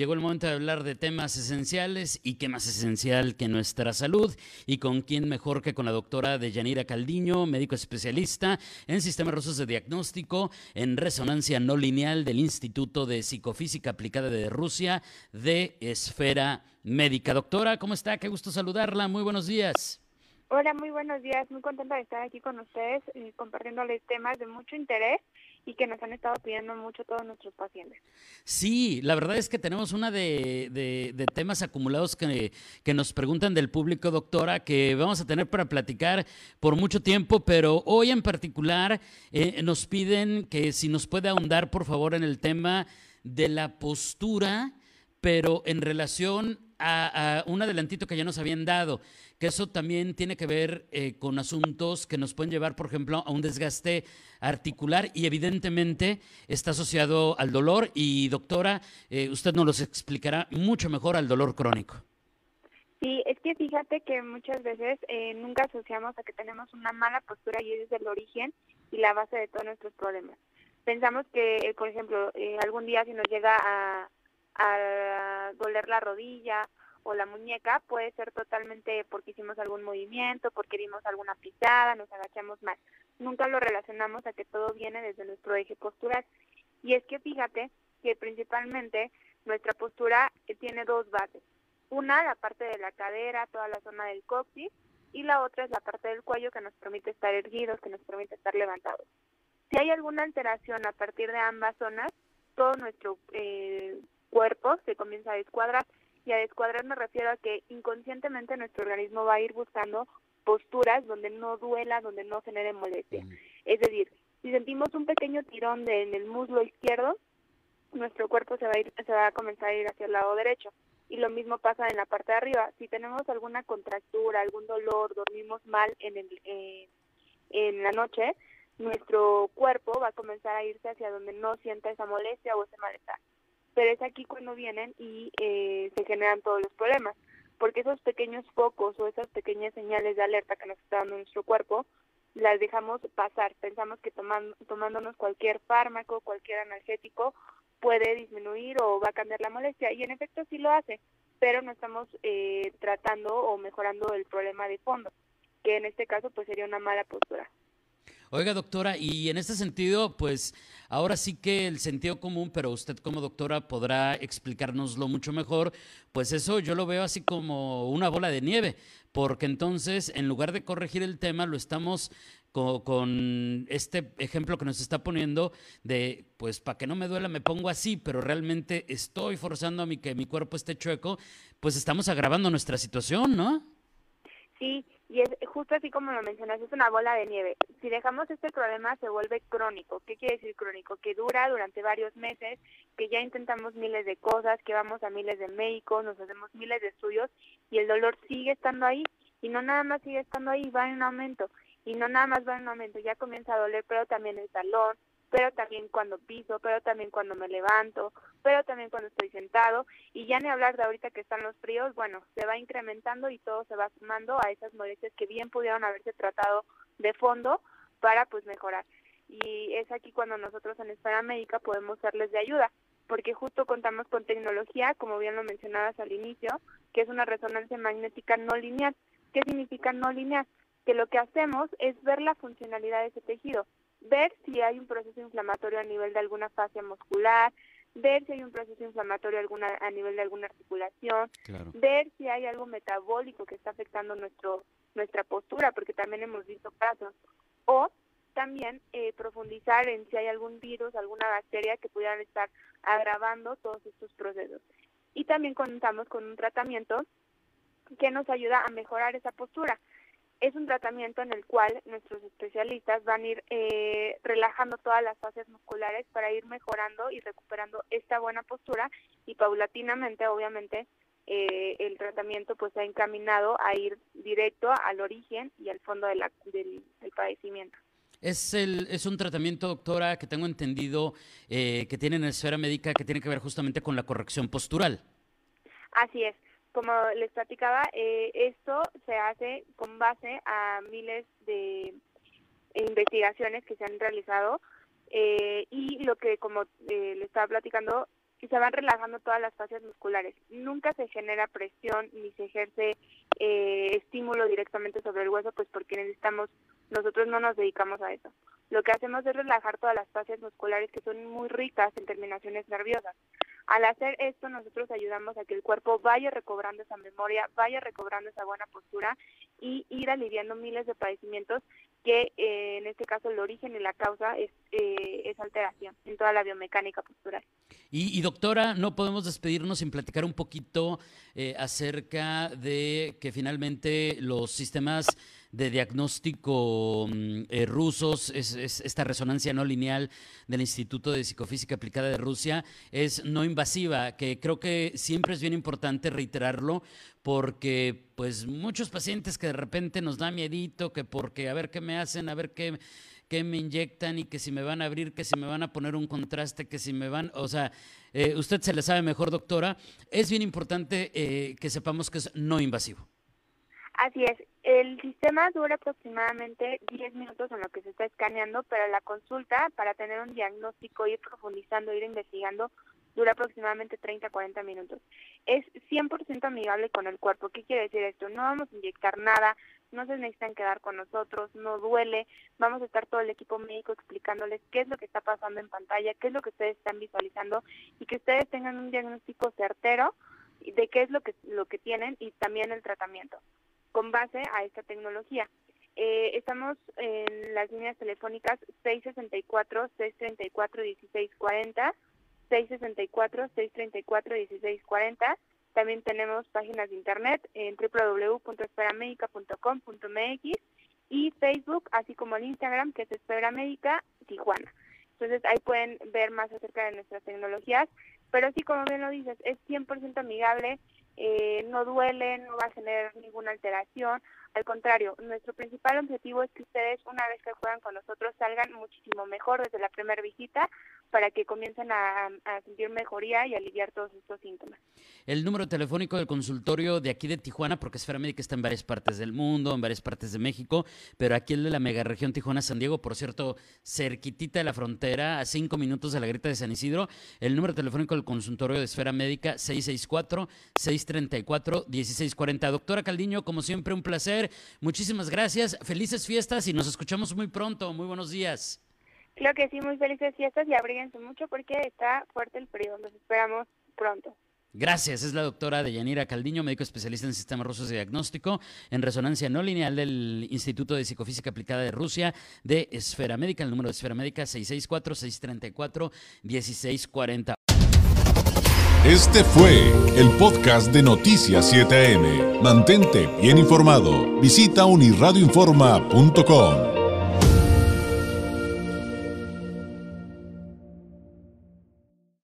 Llegó el momento de hablar de temas esenciales y qué más esencial que nuestra salud y con quién mejor que con la doctora Deyanira Caldiño, médico especialista en sistemas rusos de diagnóstico en resonancia no lineal del Instituto de Psicofísica Aplicada de Rusia de Esfera Médica. Doctora, ¿cómo está? Qué gusto saludarla. Muy buenos días. Hola, muy buenos días. Muy contenta de estar aquí con ustedes eh, compartiéndoles temas de mucho interés y que nos han estado pidiendo mucho todos nuestros pacientes. Sí, la verdad es que tenemos una de, de, temas acumulados que, que, nos preguntan del público, doctora, que vamos a tener para platicar por mucho tiempo, pero hoy en particular eh, nos piden que si nos puede ahondar, por favor, en el tema de la postura, pero en relación a, un adelantito que ya nos habían dado, que eso también tiene que ver eh, con asuntos que nos pueden llevar, por ejemplo, a un desgaste articular y evidentemente está asociado al dolor. Y doctora, eh, usted nos los explicará mucho mejor al dolor crónico. Sí, es que fíjate que muchas veces eh, nunca asociamos a que tenemos una mala postura y es el origen y la base de todos nuestros problemas. Pensamos que, por ejemplo, algún día si nos llega a a doler la rodilla o la muñeca puede ser totalmente porque hicimos algún movimiento, porque dimos alguna pisada, nos agachamos mal. Nunca lo relacionamos a que todo viene desde nuestro eje postural. Y es que fíjate que principalmente nuestra postura tiene dos bases. Una, la parte de la cadera, toda la zona del coxis, y la otra es la parte del cuello que nos permite estar erguidos, que nos permite estar levantados. Si hay alguna alteración a partir de ambas zonas, todo nuestro eh, cuerpo se comienza a descuadrar. Y a descuadrar me refiero a que inconscientemente nuestro organismo va a ir buscando posturas donde no duela, donde no genere molestia. Es decir, si sentimos un pequeño tirón de, en el muslo izquierdo, nuestro cuerpo se va, a ir, se va a comenzar a ir hacia el lado derecho. Y lo mismo pasa en la parte de arriba. Si tenemos alguna contractura, algún dolor, dormimos mal en, el, eh, en la noche, nuestro cuerpo va a comenzar a irse hacia donde no sienta esa molestia o ese malestar pero es aquí cuando vienen y eh, se generan todos los problemas, porque esos pequeños focos o esas pequeñas señales de alerta que nos está dando nuestro cuerpo, las dejamos pasar, pensamos que tomando, tomándonos cualquier fármaco, cualquier analgético, puede disminuir o va a cambiar la molestia, y en efecto sí lo hace, pero no estamos eh, tratando o mejorando el problema de fondo, que en este caso pues sería una mala postura. Oiga, doctora, y en este sentido, pues ahora sí que el sentido común, pero usted como doctora podrá explicárnoslo mucho mejor, pues eso yo lo veo así como una bola de nieve, porque entonces en lugar de corregir el tema, lo estamos con, este ejemplo que nos está poniendo de, pues para que no me duela me pongo así, pero realmente estoy forzando a mi que mi cuerpo esté chueco, pues estamos agravando nuestra situación, ¿no? Sí, y es justo así como lo mencionas, es una bola de nieve. Si dejamos este problema se vuelve crónico. ¿Qué quiere decir crónico? Que dura durante varios meses, que ya intentamos miles de cosas, que vamos a miles de médicos, nos hacemos miles de estudios y el dolor sigue estando ahí. Y no nada más sigue estando ahí, va en aumento. Y no nada más va en aumento, ya comienza a doler, pero también el talón, pero también cuando piso, pero también cuando me levanto, pero también cuando estoy sentado y ya ni hablar de ahorita que están los fríos, bueno, se va incrementando y todo se va sumando a esas molestias que bien pudieron haberse tratado de fondo para pues mejorar. Y es aquí cuando nosotros en Esfera Médica podemos serles de ayuda, porque justo contamos con tecnología, como bien lo mencionabas al inicio, que es una resonancia magnética no lineal. ¿Qué significa no lineal? Que lo que hacemos es ver la funcionalidad de ese tejido ver si hay un proceso inflamatorio a nivel de alguna fascia muscular, ver si hay un proceso inflamatorio alguna, a nivel de alguna articulación, ver si hay algo metabólico que está afectando nuestro nuestra postura, porque también hemos visto casos, o también eh, profundizar en si hay algún virus, alguna bacteria que pudieran estar agravando todos estos procesos. Y también contamos con un tratamiento que nos ayuda a mejorar esa postura es un tratamiento en el cual nuestros especialistas van a ir eh, relajando todas las fases musculares para ir mejorando y recuperando esta buena postura y paulatinamente, obviamente, eh, el tratamiento pues ha encaminado a ir directo al origen y al fondo del, del, padecimiento. Es, el, es un tratamiento, doctora, que tengo entendido eh, que tiene en la esfera médica que tiene que ver justamente con la corrección postural. Así es. Como les platicaba, eh, esto se hace con base a miles de investigaciones que se han realizado eh, y lo que, como eh, le estaba platicando, se van relajando todas las fascias musculares. Nunca se genera presión ni se ejerce eh, estímulo directamente sobre el hueso, pues porque necesitamos, nosotros no nos dedicamos a eso. Lo que hacemos es relajar todas las fascias musculares que son muy ricas en terminaciones nerviosas. Al hacer esto, nosotros ayudamos a que el cuerpo vaya recobrando esa memoria, vaya recobrando esa buena postura y ir aliviando miles de padecimientos que eh, en este caso el origen y la causa es eh, esa alteración en toda la biomecánica postural. Y, doctora, no podemos despedirnos sin platicar un poquito eh, acerca de que finalmente los sistemas de diagnóstico mm, eh, rusos, es, esta resonancia no lineal del Instituto de Psicofísica Aplicada de Rusia, es no invasiva, que creo que siempre es bien importante reiterarlo, porque pues muchos pacientes que de repente nos da miedito, que porque a ver qué me hacen, a ver qué qué me inyectan y que si me van a abrir, que si me van a poner un contraste, que si me van, o sea, eh, usted se le sabe mejor, doctora, es bien importante eh, que sepamos que es no invasivo. Así es, el sistema dura aproximadamente 10 minutos en lo que se está escaneando, pero la consulta para tener un diagnóstico, ir profundizando, ir investigando, dura aproximadamente 30 a 40 minutos. Es 100% amigable con el cuerpo. ¿Qué quiere decir esto? No vamos a inyectar nada, no se necesitan quedar con nosotros, no duele, vamos a estar todo el equipo médico explicándoles qué es lo que está pasando en pantalla, qué es lo que ustedes están visualizando y que ustedes tengan un diagnóstico certero de qué es lo que, lo que tienen y también el tratamiento con base a esta tecnología. Eh, estamos en las líneas telefónicas 664-634-1640, 664-634-1640. También tenemos páginas de internet en www.esperamedica.com.mx y Facebook, así como el Instagram, que es Espera Médica Tijuana. Entonces ahí pueden ver más acerca de nuestras tecnologías, pero sí, como bien lo dices, es 100% amigable, eh, no duele, no va a tener ninguna alteración. Al contrario, nuestro principal objetivo es que ustedes, una vez que juegan con nosotros, salgan muchísimo mejor desde la primera visita para que comiencen a, sentir mejoría y aliviar todos estos síntomas. El número telefónico del consultorio de aquí de Tijuana, porque Esfera Médica está en varias partes del mundo, en varias partes de México, pero aquí el de la mega región Tijuana-San Diego, por cierto, cerquitita de la frontera, a cinco minutos de la grieta de San Isidro. El número telefónico del consultorio de Esfera Médica, 664-634-1640. Doctora Caldiño, como siempre, un placer. Muchísimas gracias. Felices fiestas y nos escuchamos muy pronto. Muy buenos días. Creo que sí, muy felices fiestas y abríguense mucho porque está fuerte el periodo. Los esperamos pronto. Gracias, es la doctora Deyanira Caldiño, médico especialista en sistemas rusos de diagnóstico en resonancia no lineal del Instituto de Psicofísica Aplicada de Rusia de Esfera Médica, el número de Esfera Médica 664-634-1640. Este fue el podcast de Noticias 7am. Mantente bien informado. Visita unirradioinforma.com.